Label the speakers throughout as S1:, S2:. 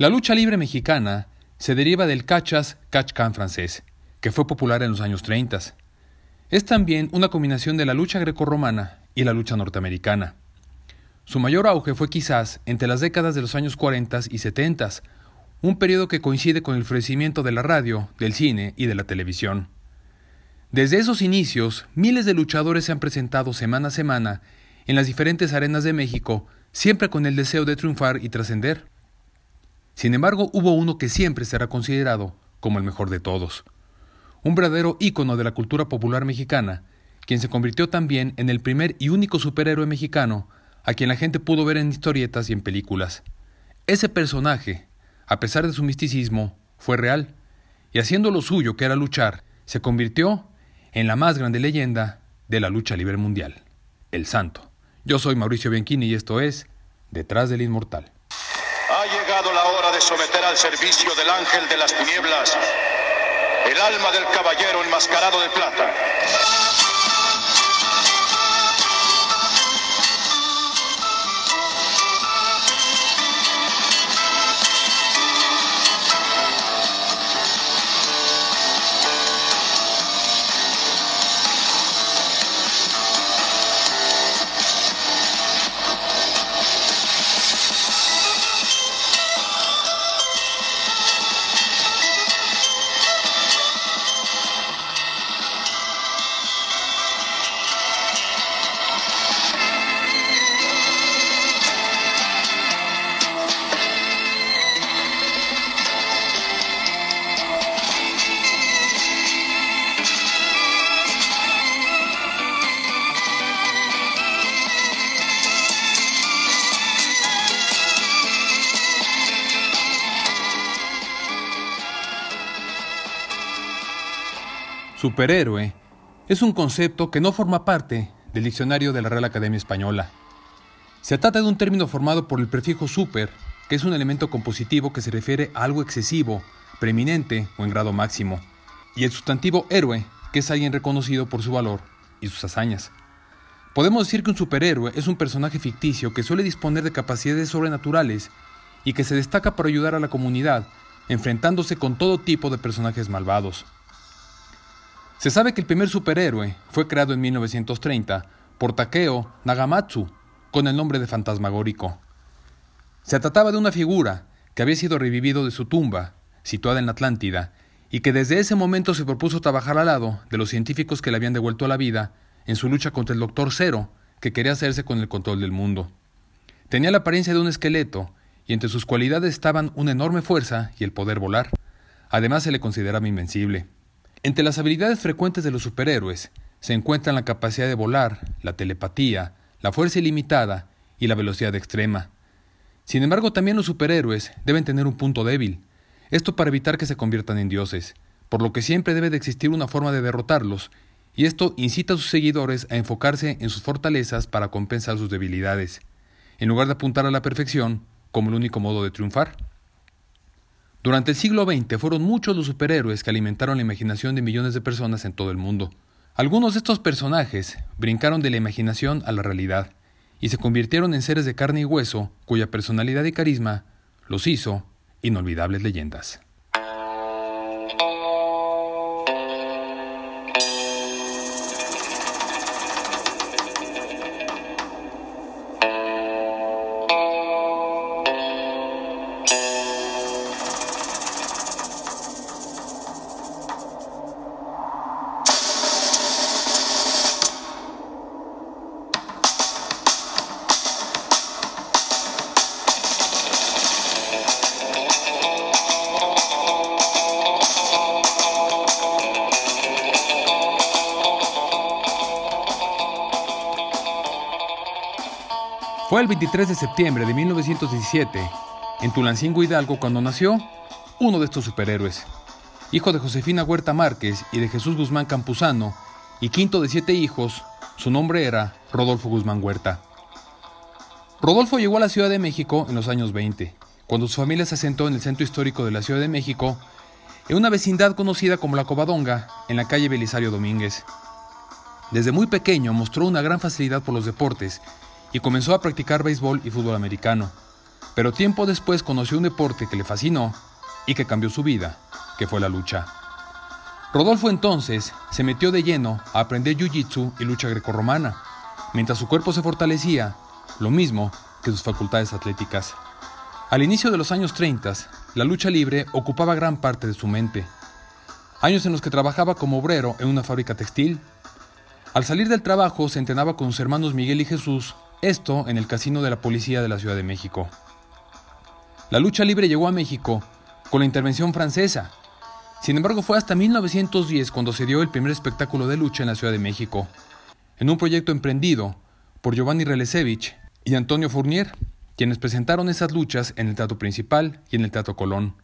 S1: La lucha libre mexicana se deriva del cachas catch-can francés, que fue popular en los años 30. Es también una combinación de la lucha grecorromana y la lucha norteamericana. Su mayor auge fue quizás entre las décadas de los años 40 y 70, un periodo que coincide con el florecimiento de la radio, del cine y de la televisión. Desde esos inicios, miles de luchadores se han presentado semana a semana en las diferentes arenas de México, siempre con el deseo de triunfar y trascender. Sin embargo, hubo uno que siempre será considerado como el mejor de todos. Un verdadero ícono de la cultura popular mexicana, quien se convirtió también en el primer y único superhéroe mexicano a quien la gente pudo ver en historietas y en películas. Ese personaje, a pesar de su misticismo, fue real, y haciendo lo suyo, que era luchar, se convirtió en la más grande leyenda de la lucha libre mundial, el Santo. Yo soy Mauricio Bianchini y esto es Detrás del Inmortal.
S2: Ha llegado la hora someter al servicio del ángel de las tinieblas el alma del caballero enmascarado de plata.
S1: Superhéroe es un concepto que no forma parte del diccionario de la Real Academia Española. Se trata de un término formado por el prefijo super, que es un elemento compositivo que se refiere a algo excesivo, preeminente o en grado máximo, y el sustantivo héroe, que es alguien reconocido por su valor y sus hazañas. Podemos decir que un superhéroe es un personaje ficticio que suele disponer de capacidades sobrenaturales y que se destaca por ayudar a la comunidad, enfrentándose con todo tipo de personajes malvados. Se sabe que el primer superhéroe fue creado en 1930 por Takeo Nagamatsu con el nombre de Fantasmagórico. Se trataba de una figura que había sido revivido de su tumba, situada en la Atlántida, y que desde ese momento se propuso trabajar al lado de los científicos que le habían devuelto la vida en su lucha contra el Doctor Cero, que quería hacerse con el control del mundo. Tenía la apariencia de un esqueleto, y entre sus cualidades estaban una enorme fuerza y el poder volar. Además se le consideraba invencible. Entre las habilidades frecuentes de los superhéroes se encuentran la capacidad de volar, la telepatía, la fuerza ilimitada y la velocidad extrema. Sin embargo, también los superhéroes deben tener un punto débil, esto para evitar que se conviertan en dioses, por lo que siempre debe de existir una forma de derrotarlos, y esto incita a sus seguidores a enfocarse en sus fortalezas para compensar sus debilidades, en lugar de apuntar a la perfección como el único modo de triunfar. Durante el siglo XX fueron muchos los superhéroes que alimentaron la imaginación de millones de personas en todo el mundo. Algunos de estos personajes brincaron de la imaginación a la realidad y se convirtieron en seres de carne y hueso cuya personalidad y carisma los hizo inolvidables leyendas. 23 de septiembre de 1917, en Tulancingo Hidalgo, cuando nació uno de estos superhéroes. Hijo de Josefina Huerta Márquez y de Jesús Guzmán Campuzano, y quinto de siete hijos, su nombre era Rodolfo Guzmán Huerta. Rodolfo llegó a la Ciudad de México en los años 20, cuando su familia se asentó en el centro histórico de la Ciudad de México, en una vecindad conocida como La Covadonga, en la calle Belisario Domínguez. Desde muy pequeño mostró una gran facilidad por los deportes y comenzó a practicar béisbol y fútbol americano. pero tiempo después conoció un deporte que le fascinó y que cambió su vida, que fue la lucha. Rodolfo entonces se metió de lleno a aprender jiu-jitsu y lucha grecorromana, mientras su cuerpo se fortalecía, lo mismo que sus facultades atléticas. Al inicio de los años 30, la lucha libre ocupaba gran parte de su mente. Años en los que trabajaba como obrero en una fábrica textil. Al salir del trabajo se entrenaba con sus hermanos Miguel y Jesús, esto en el casino de la policía de la Ciudad de México. La lucha libre llegó a México con la intervención francesa. Sin embargo, fue hasta 1910 cuando se dio el primer espectáculo de lucha en la Ciudad de México, en un proyecto emprendido por Giovanni Relesevich y Antonio Fournier, quienes presentaron esas luchas en el Teatro Principal y en el Teatro Colón.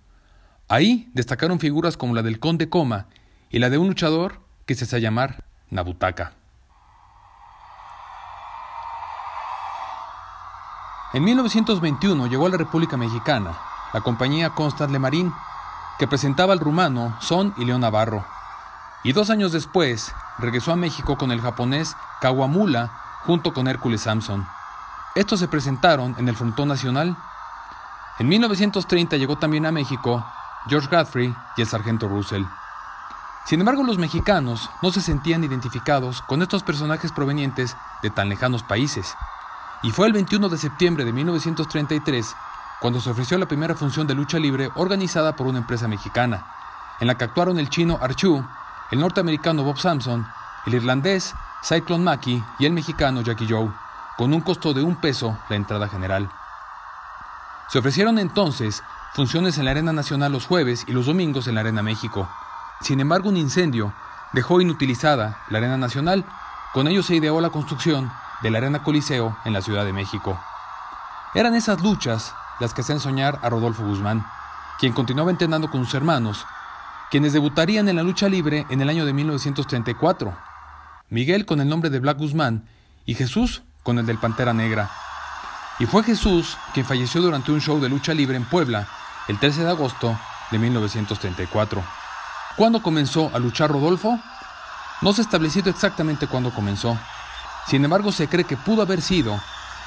S1: Ahí destacaron figuras como la del Conde Coma y la de un luchador que se hace llamar Nabutaca. En 1921 llegó a la República Mexicana la compañía Constant Le Marín, que presentaba al rumano Son y León Navarro. Y dos años después regresó a México con el japonés Kawamula junto con Hércules Samson. Estos se presentaron en el Frontón Nacional. En 1930 llegó también a México George Godfrey y el sargento Russell. Sin embargo, los mexicanos no se sentían identificados con estos personajes provenientes de tan lejanos países. Y fue el 21 de septiembre de 1933 cuando se ofreció la primera función de lucha libre organizada por una empresa mexicana, en la que actuaron el chino Archu, el norteamericano Bob Sampson, el irlandés Cyclone Mackey y el mexicano Jackie Joe con un costo de un peso la entrada general. Se ofrecieron entonces funciones en la Arena Nacional los jueves y los domingos en la Arena México. Sin embargo, un incendio dejó inutilizada la Arena Nacional. Con ello se ideó la construcción de la Arena Coliseo en la Ciudad de México. Eran esas luchas las que hacían soñar a Rodolfo Guzmán, quien continuaba entrenando con sus hermanos, quienes debutarían en la lucha libre en el año de 1934. Miguel con el nombre de Black Guzmán y Jesús con el del Pantera Negra. Y fue Jesús quien falleció durante un show de lucha libre en Puebla el 13 de agosto de 1934. ¿Cuándo comenzó a luchar Rodolfo? No se ha establecido exactamente cuándo comenzó. Sin embargo, se cree que pudo haber sido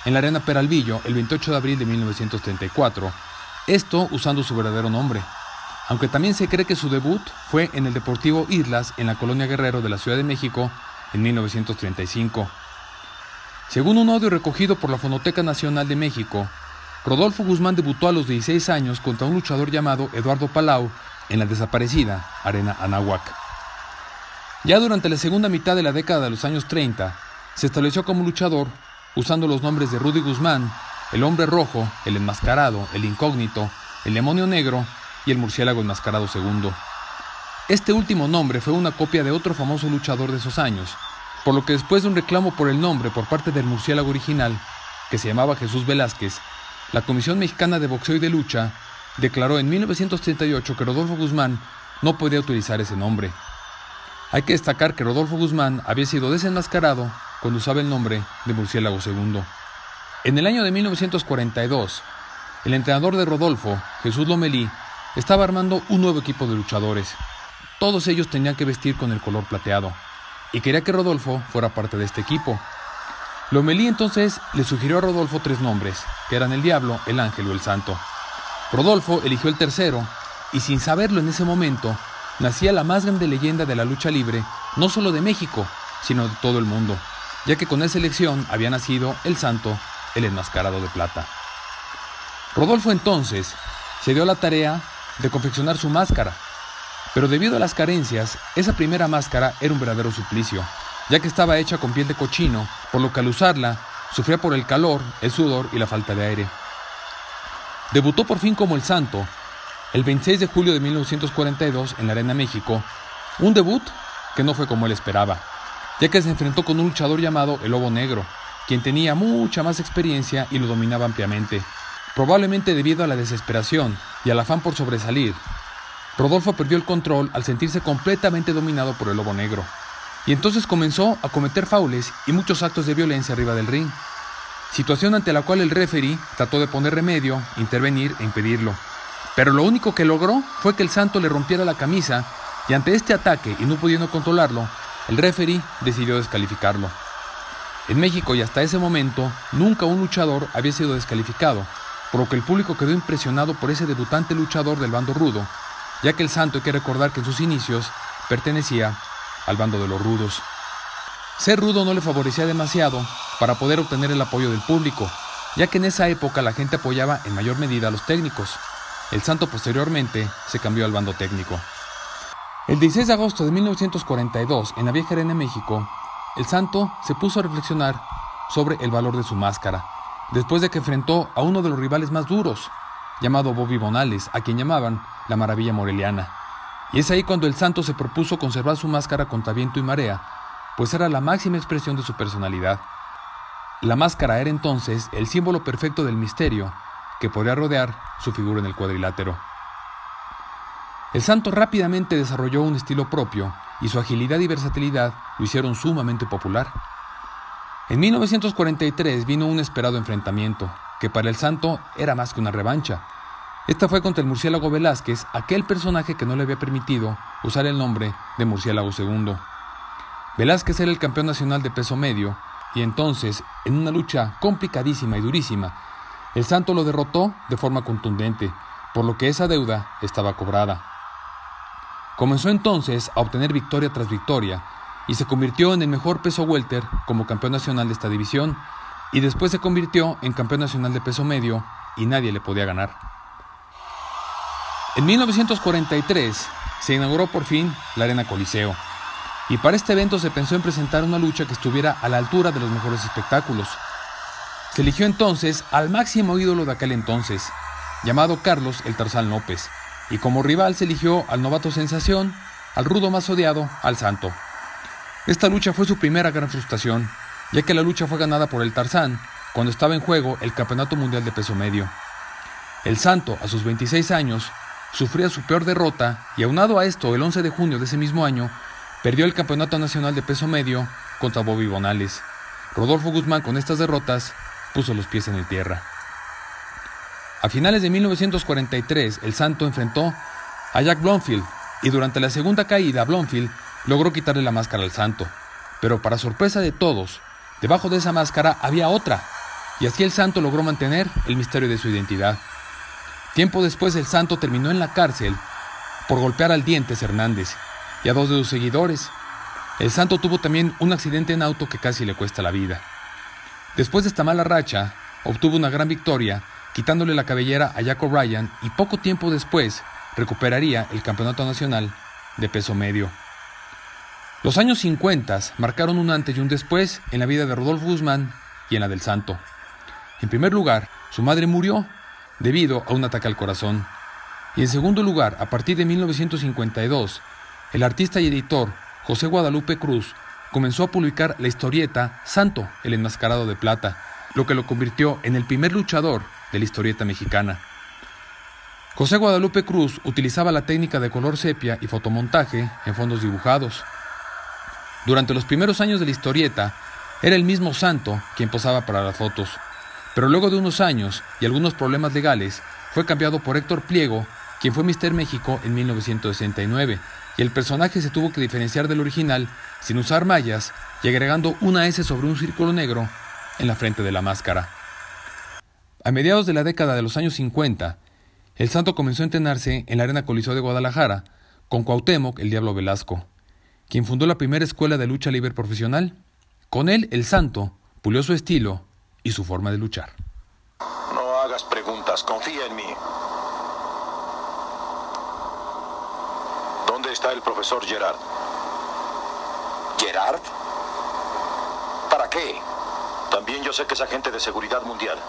S1: en la Arena Peralvillo el 28 de abril de 1934, esto usando su verdadero nombre. Aunque también se cree que su debut fue en el Deportivo Islas en la Colonia Guerrero de la Ciudad de México en 1935. Según un audio recogido por la Fonoteca Nacional de México, Rodolfo Guzmán debutó a los 16 años contra un luchador llamado Eduardo Palau en la desaparecida Arena Anahuac. Ya durante la segunda mitad de la década de los años 30, se estableció como luchador usando los nombres de Rudy Guzmán, el hombre rojo, el enmascarado, el incógnito, el demonio negro y el murciélago enmascarado segundo. Este último nombre fue una copia de otro famoso luchador de esos años, por lo que después de un reclamo por el nombre por parte del murciélago original, que se llamaba Jesús Velázquez, la Comisión Mexicana de Boxeo y de Lucha declaró en 1938 que Rodolfo Guzmán no podía utilizar ese nombre. Hay que destacar que Rodolfo Guzmán había sido desenmascarado cuando usaba el nombre de Murciélago II. En el año de 1942, el entrenador de Rodolfo, Jesús Lomelí, estaba armando un nuevo equipo de luchadores. Todos ellos tenían que vestir con el color plateado y quería que Rodolfo fuera parte de este equipo. Lomelí entonces le sugirió a Rodolfo tres nombres, que eran el diablo, el ángel o el santo. Rodolfo eligió el tercero, y sin saberlo en ese momento, nacía la más grande leyenda de la lucha libre, no solo de México, sino de todo el mundo, ya que con esa elección había nacido el santo, el enmascarado de plata. Rodolfo entonces se dio la tarea de confeccionar su máscara, pero debido a las carencias, esa primera máscara era un verdadero suplicio, ya que estaba hecha con piel de cochino, por lo que al usarla sufría por el calor, el sudor y la falta de aire. Debutó por fin como el santo, el 26 de julio de 1942 en la Arena México, un debut que no fue como él esperaba, ya que se enfrentó con un luchador llamado el Lobo Negro, quien tenía mucha más experiencia y lo dominaba ampliamente, probablemente debido a la desesperación y al afán por sobresalir, Rodolfo perdió el control al sentirse completamente dominado por el lobo negro, y entonces comenzó a cometer faules y muchos actos de violencia arriba del ring, situación ante la cual el referee trató de poner remedio, intervenir e impedirlo. Pero lo único que logró fue que el santo le rompiera la camisa y ante este ataque y no pudiendo controlarlo, el referee decidió descalificarlo. En México y hasta ese momento nunca un luchador había sido descalificado, por lo que el público quedó impresionado por ese debutante luchador del bando rudo, ya que el santo hay que recordar que en sus inicios pertenecía al bando de los rudos. Ser rudo no le favorecía demasiado para poder obtener el apoyo del público, ya que en esa época la gente apoyaba en mayor medida a los técnicos. El santo posteriormente se cambió al bando técnico. El 16 de agosto de 1942, en la vieja arena de México, el santo se puso a reflexionar sobre el valor de su máscara, después de que enfrentó a uno de los rivales más duros, llamado Bobby Bonales, a quien llamaban la Maravilla Moreliana. Y es ahí cuando el santo se propuso conservar su máscara contra viento y marea, pues era la máxima expresión de su personalidad. La máscara era entonces el símbolo perfecto del misterio que podría rodear su figura en el cuadrilátero. El santo rápidamente desarrolló un estilo propio y su agilidad y versatilidad lo hicieron sumamente popular. En 1943 vino un esperado enfrentamiento, que para el santo era más que una revancha. Esta fue contra el murciélago Velázquez, aquel personaje que no le había permitido usar el nombre de murciélago II. Velázquez era el campeón nacional de peso medio, y entonces, en una lucha complicadísima y durísima, el santo lo derrotó de forma contundente, por lo que esa deuda estaba cobrada. Comenzó entonces a obtener victoria tras victoria y se convirtió en el mejor peso welter como campeón nacional de esta división y después se convirtió en campeón nacional de peso medio y nadie le podía ganar. En 1943 se inauguró por fin la Arena Coliseo y para este evento se pensó en presentar una lucha que estuviera a la altura de los mejores espectáculos. Se eligió entonces al máximo ídolo de aquel entonces, llamado Carlos el Tarzán López, y como rival se eligió al novato sensación, al rudo más odiado, al santo. Esta lucha fue su primera gran frustración, ya que la lucha fue ganada por el Tarzán cuando estaba en juego el Campeonato Mundial de Peso Medio. El santo, a sus 26 años, sufría su peor derrota y aunado a esto, el 11 de junio de ese mismo año, perdió el Campeonato Nacional de Peso Medio contra Bobby Bonales. Rodolfo Guzmán con estas derrotas puso los pies en el tierra. A finales de 1943, el Santo enfrentó a Jack Blomfield y durante la segunda caída, Blomfield logró quitarle la máscara al Santo. Pero para sorpresa de todos, debajo de esa máscara había otra, y así el Santo logró mantener el misterio de su identidad. Tiempo después, el Santo terminó en la cárcel por golpear al Dientes Hernández y a dos de sus seguidores. El Santo tuvo también un accidente en auto que casi le cuesta la vida. Después de esta mala racha, obtuvo una gran victoria quitándole la cabellera a Jack O'Brien y poco tiempo después recuperaría el campeonato nacional de peso medio. Los años 50 marcaron un antes y un después en la vida de Rodolfo Guzmán y en la del Santo. En primer lugar, su madre murió debido a un ataque al corazón. Y en segundo lugar, a partir de 1952, el artista y editor José Guadalupe Cruz comenzó a publicar la historieta Santo, el enmascarado de plata, lo que lo convirtió en el primer luchador de la historieta mexicana. José Guadalupe Cruz utilizaba la técnica de color sepia y fotomontaje en fondos dibujados. Durante los primeros años de la historieta, era el mismo Santo quien posaba para las fotos, pero luego de unos años y algunos problemas legales, fue cambiado por Héctor Pliego, quien fue Mister México en 1969, y el personaje se tuvo que diferenciar del original sin usar mallas y agregando una S sobre un círculo negro en la frente de la máscara. A mediados de la década de los años 50, el santo comenzó a entrenarse en la Arena Coliseo de Guadalajara con Cuauhtémoc el Diablo Velasco, quien fundó la primera escuela de lucha libre profesional. Con él, el santo pulió su estilo y su forma de luchar.
S2: No hagas preguntas, confía en mí. ¿Dónde está el profesor Gerard?
S3: ¿Gerard? ¿Para qué?
S2: También yo sé que es agente de seguridad mundial.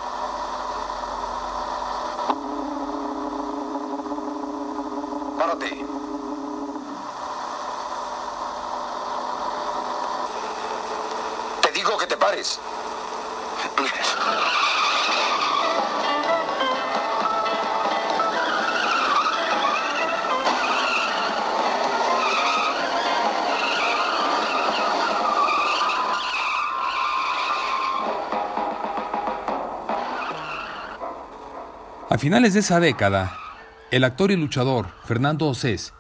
S1: A finales de esa década, el actor y luchador Fernando Osés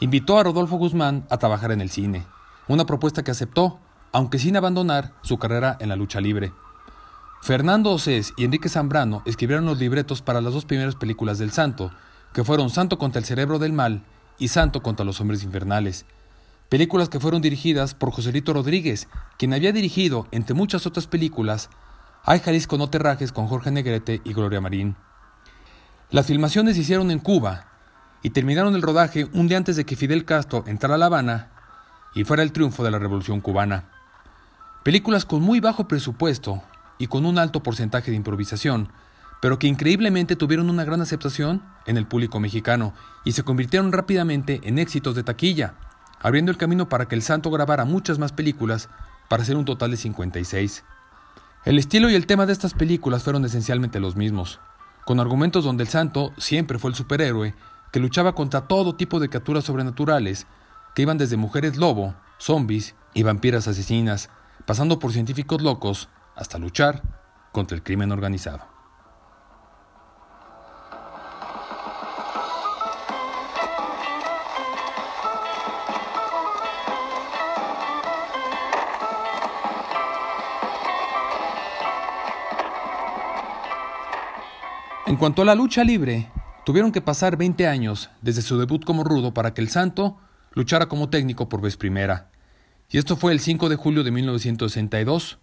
S1: invitó a Rodolfo Guzmán a trabajar en el cine, una propuesta que aceptó, aunque sin abandonar su carrera en la lucha libre. Fernando Osés y Enrique Zambrano escribieron los libretos para las dos primeras películas del Santo, que fueron Santo contra el Cerebro del Mal y Santo contra los Hombres Infernales. Películas que fueron dirigidas por Joselito Rodríguez, quien había dirigido, entre muchas otras películas, Ay Jalisco no te rajes con Jorge Negrete y Gloria Marín. Las filmaciones se hicieron en Cuba y terminaron el rodaje un día antes de que Fidel Castro entrara a La Habana y fuera el triunfo de la Revolución cubana. Películas con muy bajo presupuesto y con un alto porcentaje de improvisación, pero que increíblemente tuvieron una gran aceptación en el público mexicano y se convirtieron rápidamente en éxitos de taquilla, abriendo el camino para que el santo grabara muchas más películas para hacer un total de 56. El estilo y el tema de estas películas fueron esencialmente los mismos, con argumentos donde el santo siempre fue el superhéroe que luchaba contra todo tipo de criaturas sobrenaturales, que iban desde mujeres lobo, zombies y vampiras asesinas, pasando por científicos locos, hasta luchar contra el crimen organizado. En cuanto a la lucha libre, tuvieron que pasar 20 años desde su debut como rudo para que el Santo luchara como técnico por vez primera. Y esto fue el 5 de julio de 1962,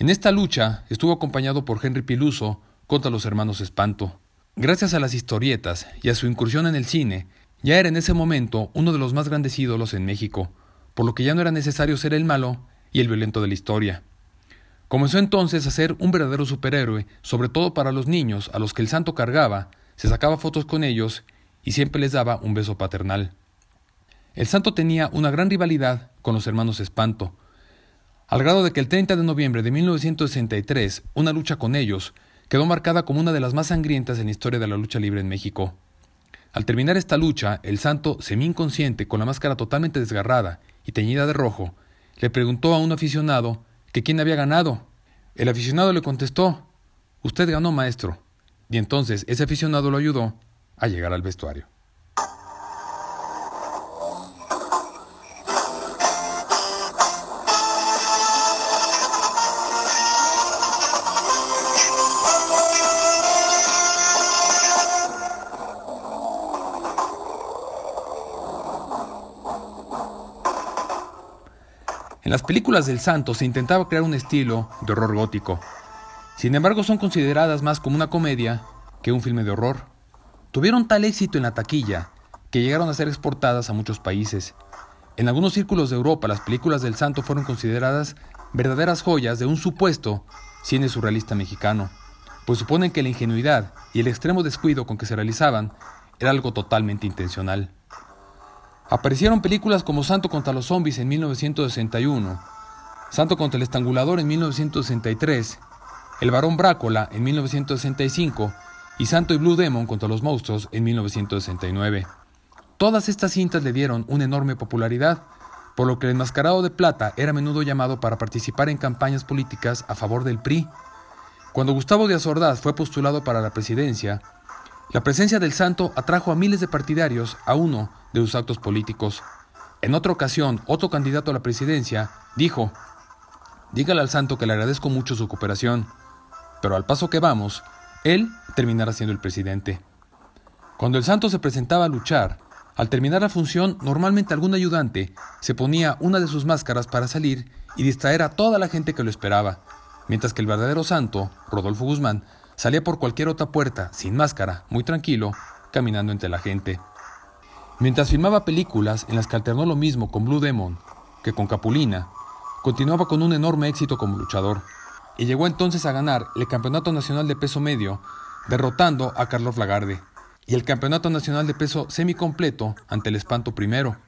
S1: en esta lucha estuvo acompañado por Henry Piluso contra los hermanos Espanto. Gracias a las historietas y a su incursión en el cine, ya era en ese momento uno de los más grandes ídolos en México, por lo que ya no era necesario ser el malo y el violento de la historia. Comenzó entonces a ser un verdadero superhéroe, sobre todo para los niños a los que el santo cargaba, se sacaba fotos con ellos y siempre les daba un beso paternal. El santo tenía una gran rivalidad con los hermanos Espanto, al grado de que el 30 de noviembre de 1963, una lucha con ellos quedó marcada como una de las más sangrientas en la historia de la lucha libre en México. Al terminar esta lucha, el santo, semi-inconsciente, con la máscara totalmente desgarrada y teñida de rojo, le preguntó a un aficionado que quién había ganado. El aficionado le contestó, Usted ganó, maestro. Y entonces ese aficionado lo ayudó a llegar al vestuario. En las películas del santo se intentaba crear un estilo de horror gótico. Sin embargo, son consideradas más como una comedia que un filme de horror. Tuvieron tal éxito en la taquilla que llegaron a ser exportadas a muchos países. En algunos círculos de Europa, las películas del santo fueron consideradas verdaderas joyas de un supuesto cine surrealista mexicano, pues suponen que la ingenuidad y el extremo descuido con que se realizaban era algo totalmente intencional. Aparecieron películas como Santo contra los zombies en 1961, Santo contra el estrangulador en 1963, El varón Brácola en 1965 y Santo y Blue Demon contra los monstruos en 1969. Todas estas cintas le dieron una enorme popularidad, por lo que el enmascarado de plata era a menudo llamado para participar en campañas políticas a favor del PRI. Cuando Gustavo Díaz Ordaz fue postulado para la presidencia, la presencia del santo atrajo a miles de partidarios a uno de sus actos políticos. En otra ocasión, otro candidato a la presidencia dijo, dígale al santo que le agradezco mucho su cooperación, pero al paso que vamos, él terminará siendo el presidente. Cuando el santo se presentaba a luchar, al terminar la función, normalmente algún ayudante se ponía una de sus máscaras para salir y distraer a toda la gente que lo esperaba, mientras que el verdadero santo, Rodolfo Guzmán, Salía por cualquier otra puerta, sin máscara, muy tranquilo, caminando entre la gente. Mientras filmaba películas en las que alternó lo mismo con Blue Demon que con Capulina, continuaba con un enorme éxito como luchador, y llegó entonces a ganar el Campeonato Nacional de Peso Medio, derrotando a Carlos Lagarde, y el Campeonato Nacional de Peso Semicompleto ante el Espanto primero,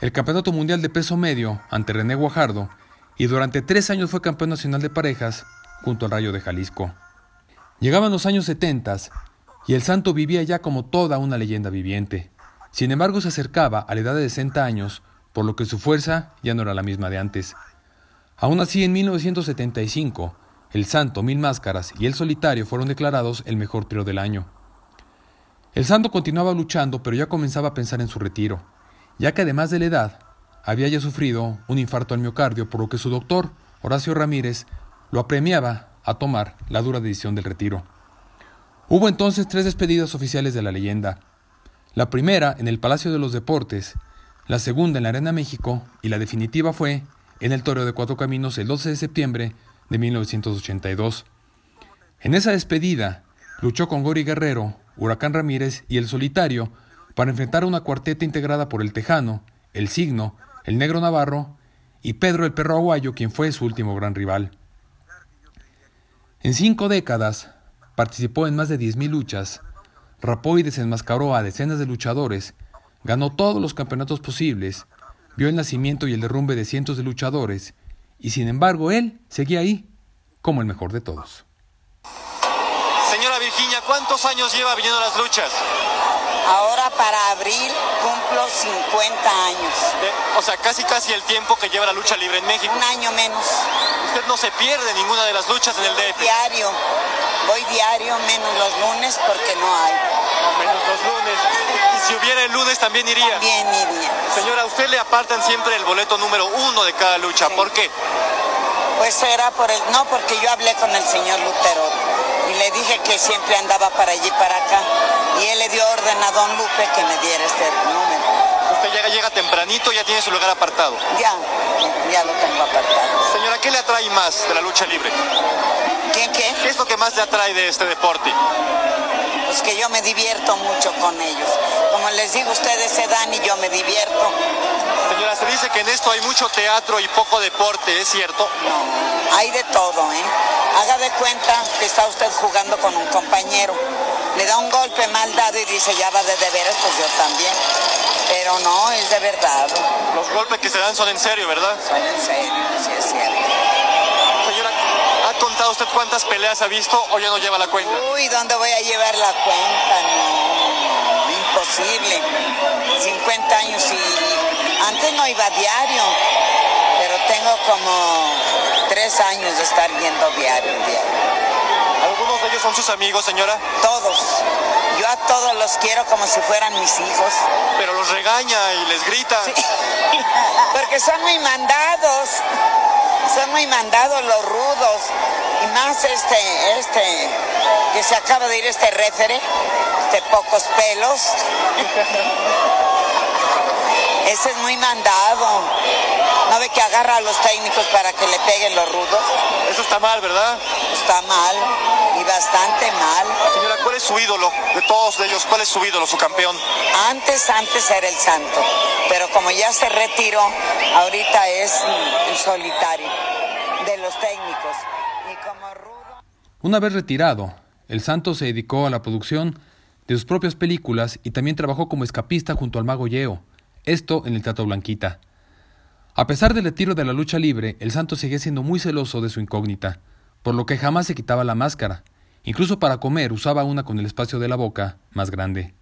S1: el Campeonato Mundial de Peso Medio ante René Guajardo, y durante tres años fue campeón nacional de parejas junto al Rayo de Jalisco. Llegaban los años 70 y el santo vivía ya como toda una leyenda viviente. Sin embargo, se acercaba a la edad de 60 años, por lo que su fuerza ya no era la misma de antes. Aún así, en 1975, el Santo, Mil Máscaras y el Solitario fueron declarados el mejor trío del año. El Santo continuaba luchando, pero ya comenzaba a pensar en su retiro, ya que además de la edad, había ya sufrido un infarto al miocardio, por lo que su doctor, Horacio Ramírez, lo apremiaba a tomar la dura decisión del retiro. Hubo entonces tres despedidas oficiales de la leyenda. La primera en el Palacio de los Deportes, la segunda en la Arena México y la definitiva fue en el Toreo de Cuatro Caminos el 12 de septiembre de 1982. En esa despedida, luchó con Gori Guerrero, Huracán Ramírez y El Solitario para enfrentar una cuarteta integrada por El Tejano, El Signo, El Negro Navarro y Pedro el Perro Aguayo, quien fue su último gran rival. En cinco décadas, participó en más de 10.000 luchas, rapó y desenmascaró a decenas de luchadores, ganó todos los campeonatos posibles, vio el nacimiento y el derrumbe de cientos de luchadores, y sin embargo él seguía ahí, como el mejor de todos.
S4: Señora Virginia, ¿cuántos años lleva viniendo las luchas?
S5: Ahora para abril cumplo 50 años.
S4: Eh, o sea, casi casi el tiempo que lleva la lucha libre en México.
S5: Un año menos.
S4: Usted no se pierde ninguna de las luchas en el DF.
S5: Diario. Voy diario, menos los lunes porque no hay.
S4: Menos los lunes. Y si hubiera el lunes también iría.
S5: También iría.
S4: Señora, a usted le apartan siempre el boleto número uno de cada lucha. ¿Por qué?
S5: Pues era por el... No, porque yo hablé con el señor Lutero le dije que siempre andaba para allí para acá. Y él le dio orden a don Lupe que me diera este número.
S4: Usted llega, llega tempranito, ya tiene su lugar apartado.
S5: Ya, ya lo tengo apartado.
S4: Señora, ¿qué le atrae más de la lucha libre?
S5: ¿Qué, qué?
S4: ¿Qué es lo que más le atrae de este deporte?
S5: Pues que yo me divierto mucho con ellos. Como les digo, ustedes se dan y yo me divierto.
S4: Señora, se dice que en esto hay mucho teatro y poco deporte, ¿es cierto?
S5: No, hay de todo, ¿eh? Haga de cuenta que está usted jugando con un compañero. Le da un golpe mal dado y dice, ya va de de veras, pues yo también. Pero no, es de verdad.
S4: Los golpes que se dan son en serio, ¿verdad?
S5: Son en serio, sí es cierto.
S4: Señora, ¿ha contado usted cuántas peleas ha visto o ya no lleva la cuenta?
S5: Uy, ¿dónde voy a llevar la cuenta? No, imposible. 50 años y antes no iba diario, pero tengo como tres años de estar yendo diario, diario.
S4: ¿Algunos de ellos son sus amigos, señora?
S5: Todos. Yo a todos los quiero como si fueran mis hijos.
S4: Pero los regaña y les grita.
S5: Sí. Porque son muy mandados. Son muy mandados los rudos. Y más este, este, que se acaba de ir este refere, de pocos pelos. Ese es muy mandado. ¿No ve que agarra a los técnicos para que le peguen los rudos?
S4: Eso está mal, ¿verdad?
S5: Está mal y bastante mal.
S4: Señora, ¿cuál es su ídolo? De todos ellos, ¿cuál es su ídolo, su campeón?
S5: Antes, antes era el santo, pero como ya se retiró, ahorita es el solitario de los técnicos. Y como rudo...
S1: Una vez retirado, el santo se dedicó a la producción de sus propias películas y también trabajó como escapista junto al mago Yeo, esto en el Teatro Blanquita. A pesar del retiro de la lucha libre, el santo seguía siendo muy celoso de su incógnita, por lo que jamás se quitaba la máscara. Incluso para comer usaba una con el espacio de la boca más grande.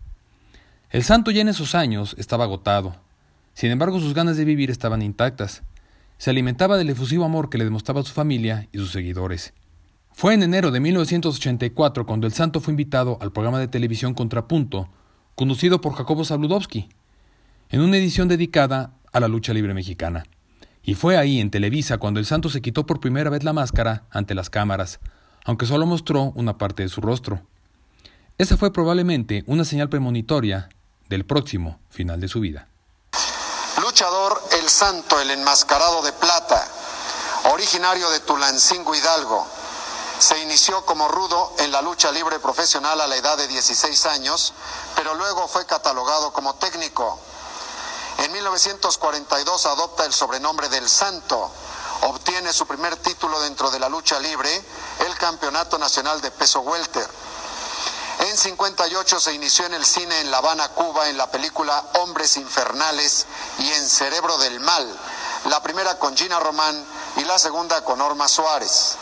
S1: El santo ya en esos años estaba agotado. Sin embargo, sus ganas de vivir estaban intactas. Se alimentaba del efusivo amor que le demostraba su familia y sus seguidores. Fue en enero de 1984 cuando el santo fue invitado al programa de televisión Contrapunto, conducido por Jacobo Zabludovsky, en una edición dedicada a la lucha libre mexicana. Y fue ahí, en Televisa, cuando el santo se quitó por primera vez la máscara ante las cámaras, aunque solo mostró una parte de su rostro. Esa fue probablemente una señal premonitoria del próximo final de su vida.
S6: Luchador El Santo, el enmascarado de plata, originario de Tulancingo Hidalgo, se inició como rudo en la lucha libre profesional a la edad de 16 años, pero luego fue catalogado como técnico. En 1942 adopta el sobrenombre del Santo. Obtiene su primer título dentro de la lucha libre, el Campeonato Nacional de Peso Welter. En 58 se inició en el cine en La Habana, Cuba, en la película Hombres Infernales y en Cerebro del Mal, la primera con Gina Román y la segunda con Norma Suárez.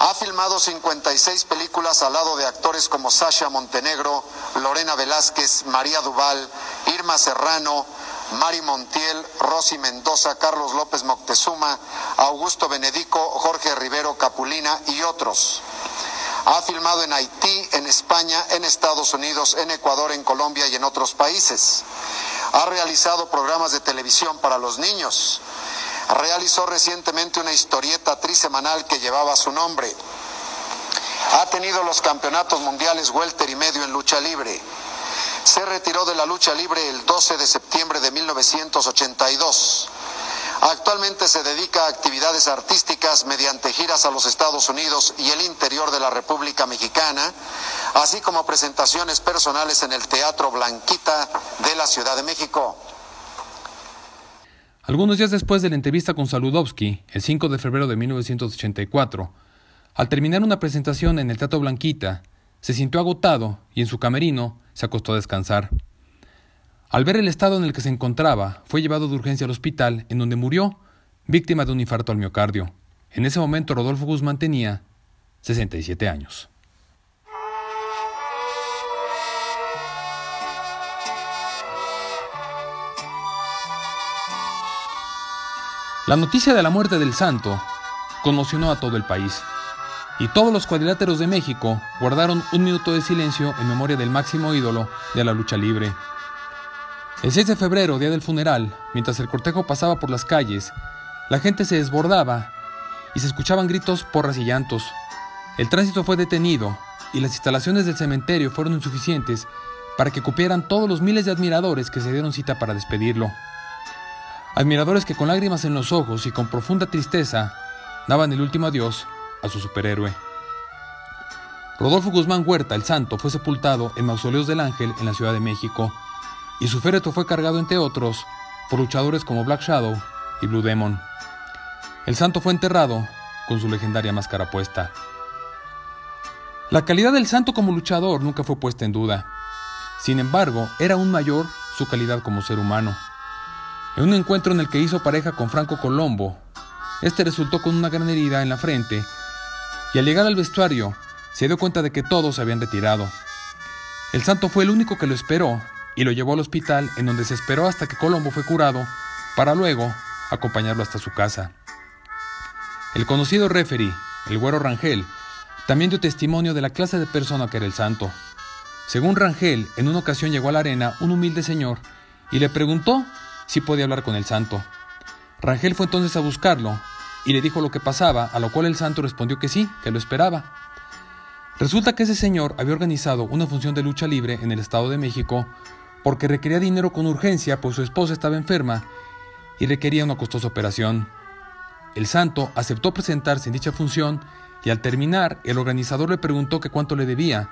S6: Ha filmado 56 películas al lado de actores como Sasha Montenegro, Lorena Velázquez, María Duval, Irma Serrano, Mari Montiel, Rosy Mendoza, Carlos López Moctezuma, Augusto Benedico, Jorge Rivero Capulina y otros. Ha filmado en Haití, en España, en Estados Unidos, en Ecuador, en Colombia y en otros países. Ha realizado programas de televisión para los niños. realizó recientemente una historieta trisemanal que llevaba su nombre. Ha tenido los campeonatos mundiales welter y medio en lucha libre. Se retiró de la lucha libre el 12 de septiembre de 1982. Actualmente se dedica a actividades artísticas mediante giras a los Estados Unidos y el interior de la República Mexicana, así como presentaciones personales en el Teatro Blanquita de la Ciudad de México.
S1: Algunos días después de la entrevista con Saludowski, el 5 de febrero de 1984, al terminar una presentación en el Teatro Blanquita, se sintió agotado y en su camerino se acostó a descansar. Al ver el estado en el que se encontraba, fue llevado de urgencia al hospital, en donde murió, víctima de un infarto al miocardio. En ese momento Rodolfo Guzmán tenía 67 años. La noticia de la muerte del santo conmocionó a todo el país, y todos los cuadriláteros de México guardaron un minuto de silencio en memoria del máximo ídolo de la lucha libre. El 6 de febrero, día del funeral, mientras el cortejo pasaba por las calles, la gente se desbordaba y se escuchaban gritos, porras y llantos. El tránsito fue detenido y las instalaciones del cementerio fueron insuficientes para que cupieran todos los miles de admiradores que se dieron cita para despedirlo. Admiradores que con lágrimas en los ojos y con profunda tristeza daban el último adiós a su superhéroe. Rodolfo Guzmán Huerta, el santo, fue sepultado en Mausoleos del Ángel en la Ciudad de México, y su féretro fue cargado, entre otros, por luchadores como Black Shadow y Blue Demon. El santo fue enterrado con su legendaria máscara puesta. La calidad del santo como luchador nunca fue puesta en duda. Sin embargo, era aún mayor su calidad como ser humano. En un encuentro en el que hizo pareja con Franco Colombo, este resultó con una gran herida en la frente y al llegar al vestuario se dio cuenta de que todos se habían retirado. El santo fue el único que lo esperó y lo llevó al hospital en donde se esperó hasta que Colombo fue curado para luego acompañarlo hasta su casa. El conocido referee, el güero Rangel, también dio testimonio de la clase de persona que era el santo. Según Rangel, en una ocasión llegó a la arena un humilde señor y le preguntó si podía hablar con el santo. Rangel fue entonces a buscarlo y le dijo lo que pasaba, a lo cual el santo respondió que sí, que lo esperaba. Resulta que ese señor había organizado una función de lucha libre en el Estado de México porque requería dinero con urgencia, pues su esposa estaba enferma y requería una costosa operación. El santo aceptó presentarse en dicha función y al terminar el organizador le preguntó que cuánto le debía,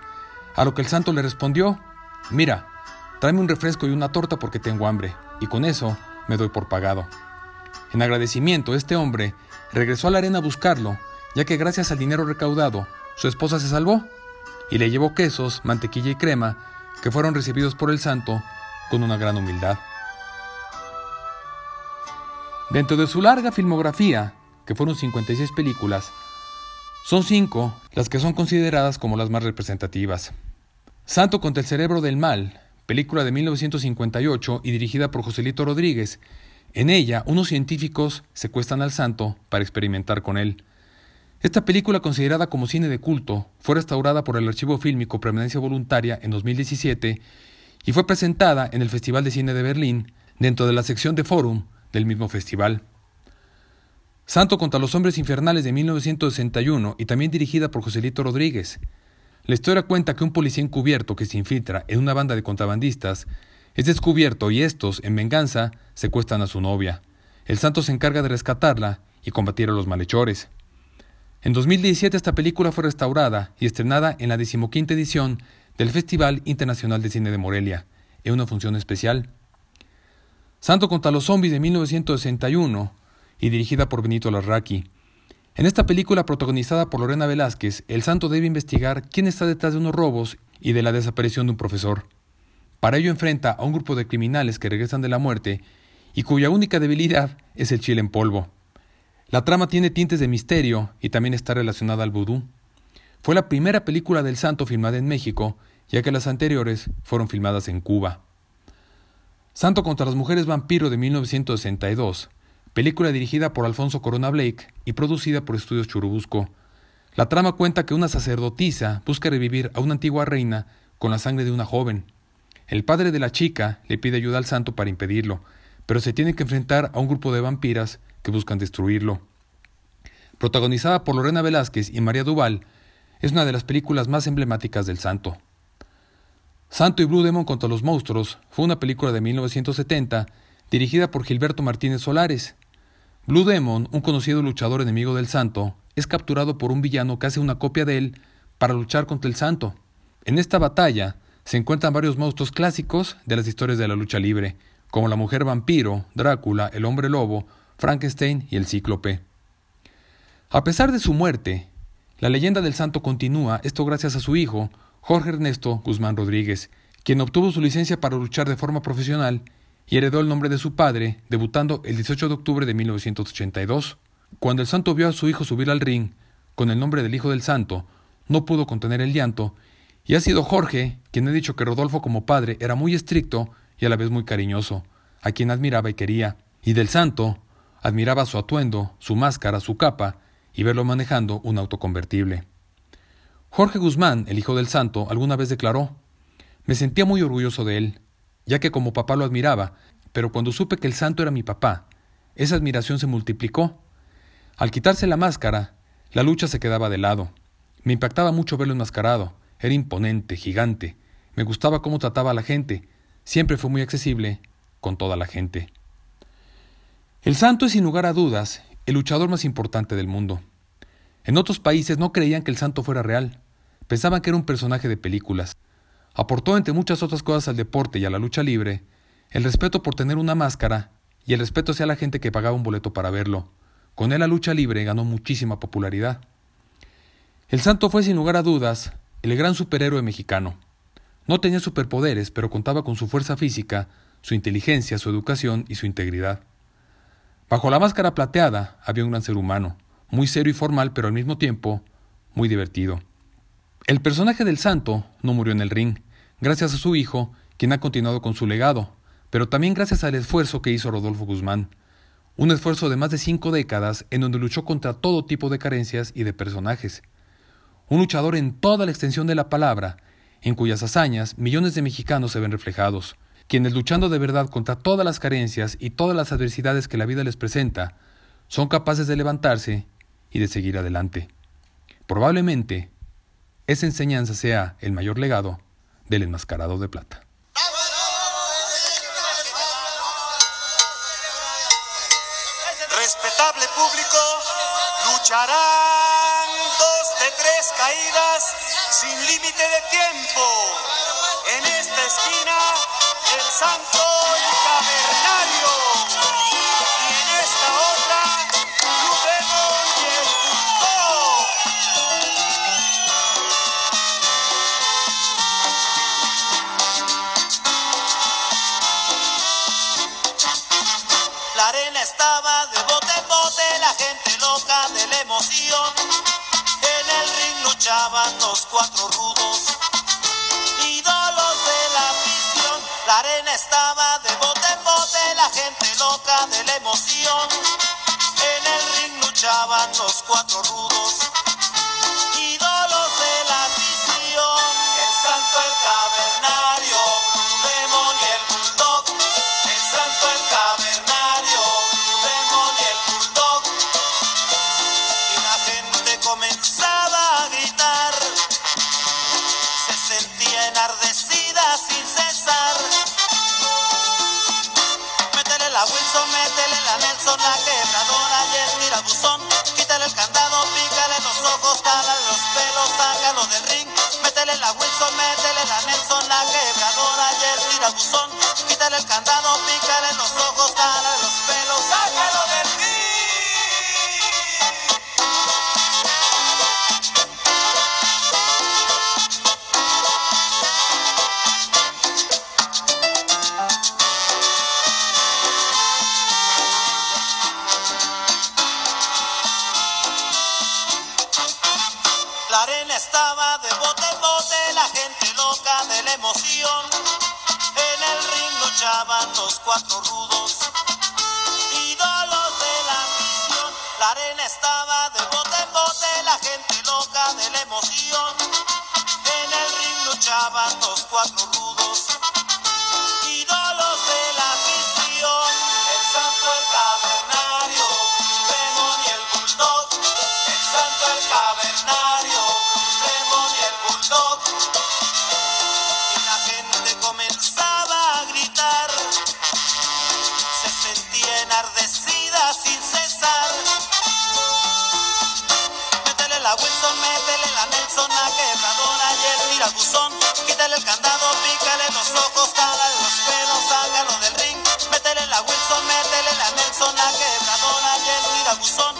S1: a lo que el santo le respondió, mira, tráeme un refresco y una torta porque tengo hambre y con eso me doy por pagado. En agradecimiento, este hombre regresó a la arena a buscarlo, ya que gracias al dinero recaudado, su esposa se salvó y le llevó quesos, mantequilla y crema, que fueron recibidos por el santo con una gran humildad. Dentro de su larga filmografía, que fueron 56 películas, son cinco las que son consideradas como las más representativas. Santo contra el cerebro del mal, película de 1958 y dirigida por Joselito Rodríguez. En ella, unos científicos secuestran al santo para experimentar con él. Esta película, considerada como cine de culto, fue restaurada por el Archivo Fílmico Permanencia Voluntaria en 2017 y fue presentada en el Festival de Cine de Berlín dentro de la sección de Forum del mismo festival. Santo contra los Hombres Infernales de 1961 y también dirigida por Joselito Rodríguez. La historia cuenta que un policía encubierto que se infiltra en una banda de contrabandistas es descubierto y estos, en venganza, secuestran a su novia. El santo se encarga de rescatarla y combatir a los malhechores. En 2017 esta película fue restaurada y estrenada en la decimoquinta edición del Festival Internacional de Cine de Morelia, en una función especial. Santo contra los zombies de 1961 y dirigida por Benito Larraqui. En esta película protagonizada por Lorena Velázquez, el santo debe investigar quién está detrás de unos robos y de la desaparición de un profesor. Para ello enfrenta a un grupo de criminales que regresan de la muerte y cuya única debilidad es el chile en polvo. La trama tiene tintes de misterio y también está relacionada al vudú. Fue la primera película del santo filmada en México, ya que las anteriores fueron filmadas en Cuba. Santo contra las mujeres vampiro de 1962 película dirigida por Alfonso Corona Blake y producida por Estudios Churubusco. La trama cuenta que una sacerdotisa busca revivir a una antigua reina con la sangre de una joven. El padre de la chica le pide ayuda al santo para impedirlo, pero se tiene que enfrentar a un grupo de vampiras que buscan destruirlo. Protagonizada por Lorena Velázquez y María Duval, es una de las películas más emblemáticas del santo. Santo y Blue Demon contra los monstruos fue una película de 1970 dirigida por Gilberto Martínez Solares. Blue Demon, un conocido luchador enemigo del santo, es capturado por un villano que hace una copia de él para luchar contra el santo. En esta batalla se encuentran varios monstruos clásicos de las historias de la lucha libre, como la mujer vampiro, Drácula, el hombre lobo, Frankenstein y el cíclope. A pesar de su muerte, la leyenda del santo continúa, esto gracias a su hijo, Jorge Ernesto Guzmán Rodríguez, quien obtuvo su licencia para luchar de forma profesional y heredó el nombre de su padre, debutando el 18 de octubre de 1982. Cuando el santo vio a su hijo subir al ring con el nombre del hijo del santo, no pudo contener el llanto, y ha sido Jorge quien ha dicho que Rodolfo como padre era muy estricto y a la vez muy cariñoso, a quien admiraba y quería, y del santo admiraba su atuendo, su máscara, su capa, y verlo manejando un auto convertible. Jorge Guzmán, el hijo del santo, alguna vez declaró, me sentía muy orgulloso de él, ya que como papá lo admiraba, pero cuando supe que el santo era mi papá, esa admiración se multiplicó. Al quitarse la máscara, la lucha se quedaba de lado. Me impactaba mucho verlo enmascarado, era imponente, gigante, me gustaba cómo trataba a la gente, siempre fue muy accesible con toda la gente. El santo es sin lugar a dudas el luchador más importante del mundo. En otros países no creían que el santo fuera real, Pensaban que era un personaje de películas. Aportó, entre muchas otras cosas, al deporte y a la lucha libre, el respeto por tener una máscara y el respeto hacia la gente que pagaba un boleto para verlo. Con él la lucha libre ganó muchísima popularidad. El santo fue sin lugar a dudas el gran superhéroe mexicano. No tenía superpoderes, pero contaba con su fuerza física, su inteligencia, su educación y su integridad. Bajo la máscara plateada había un gran ser humano, muy serio y formal, pero al mismo tiempo muy divertido. El personaje del santo no murió en el ring, gracias a su hijo, quien ha continuado con su legado, pero también gracias al esfuerzo que hizo Rodolfo Guzmán. Un esfuerzo de más de cinco décadas en donde luchó contra todo tipo de carencias y de personajes. Un luchador en toda la extensión de la palabra, en cuyas hazañas millones de mexicanos se ven reflejados, quienes luchando de verdad contra todas las carencias y todas las adversidades que la vida les presenta, son capaces de levantarse y de seguir adelante. Probablemente esa enseñanza sea el mayor legado del enmascarado de plata.
S7: Los cuatro rudos, ídolos de la afición. La arena estaba de bote en bote, la gente loca de la emoción. En el ring luchaban los cuatro rudos, Nelson, la quebradora y el tirabuzón. Los cuatro rudos, ídolos de la misión. La arena estaba de bote en bote, la gente loca de la emoción. En el ring luchaban los cuatro rudos, persona quebradora y él tira buzón. Quítale el candado, pícale los ojos, cala los pelos, sácalo del ring. Métele la Wilson, métele la Nelson, la quebradora y él tira buzón.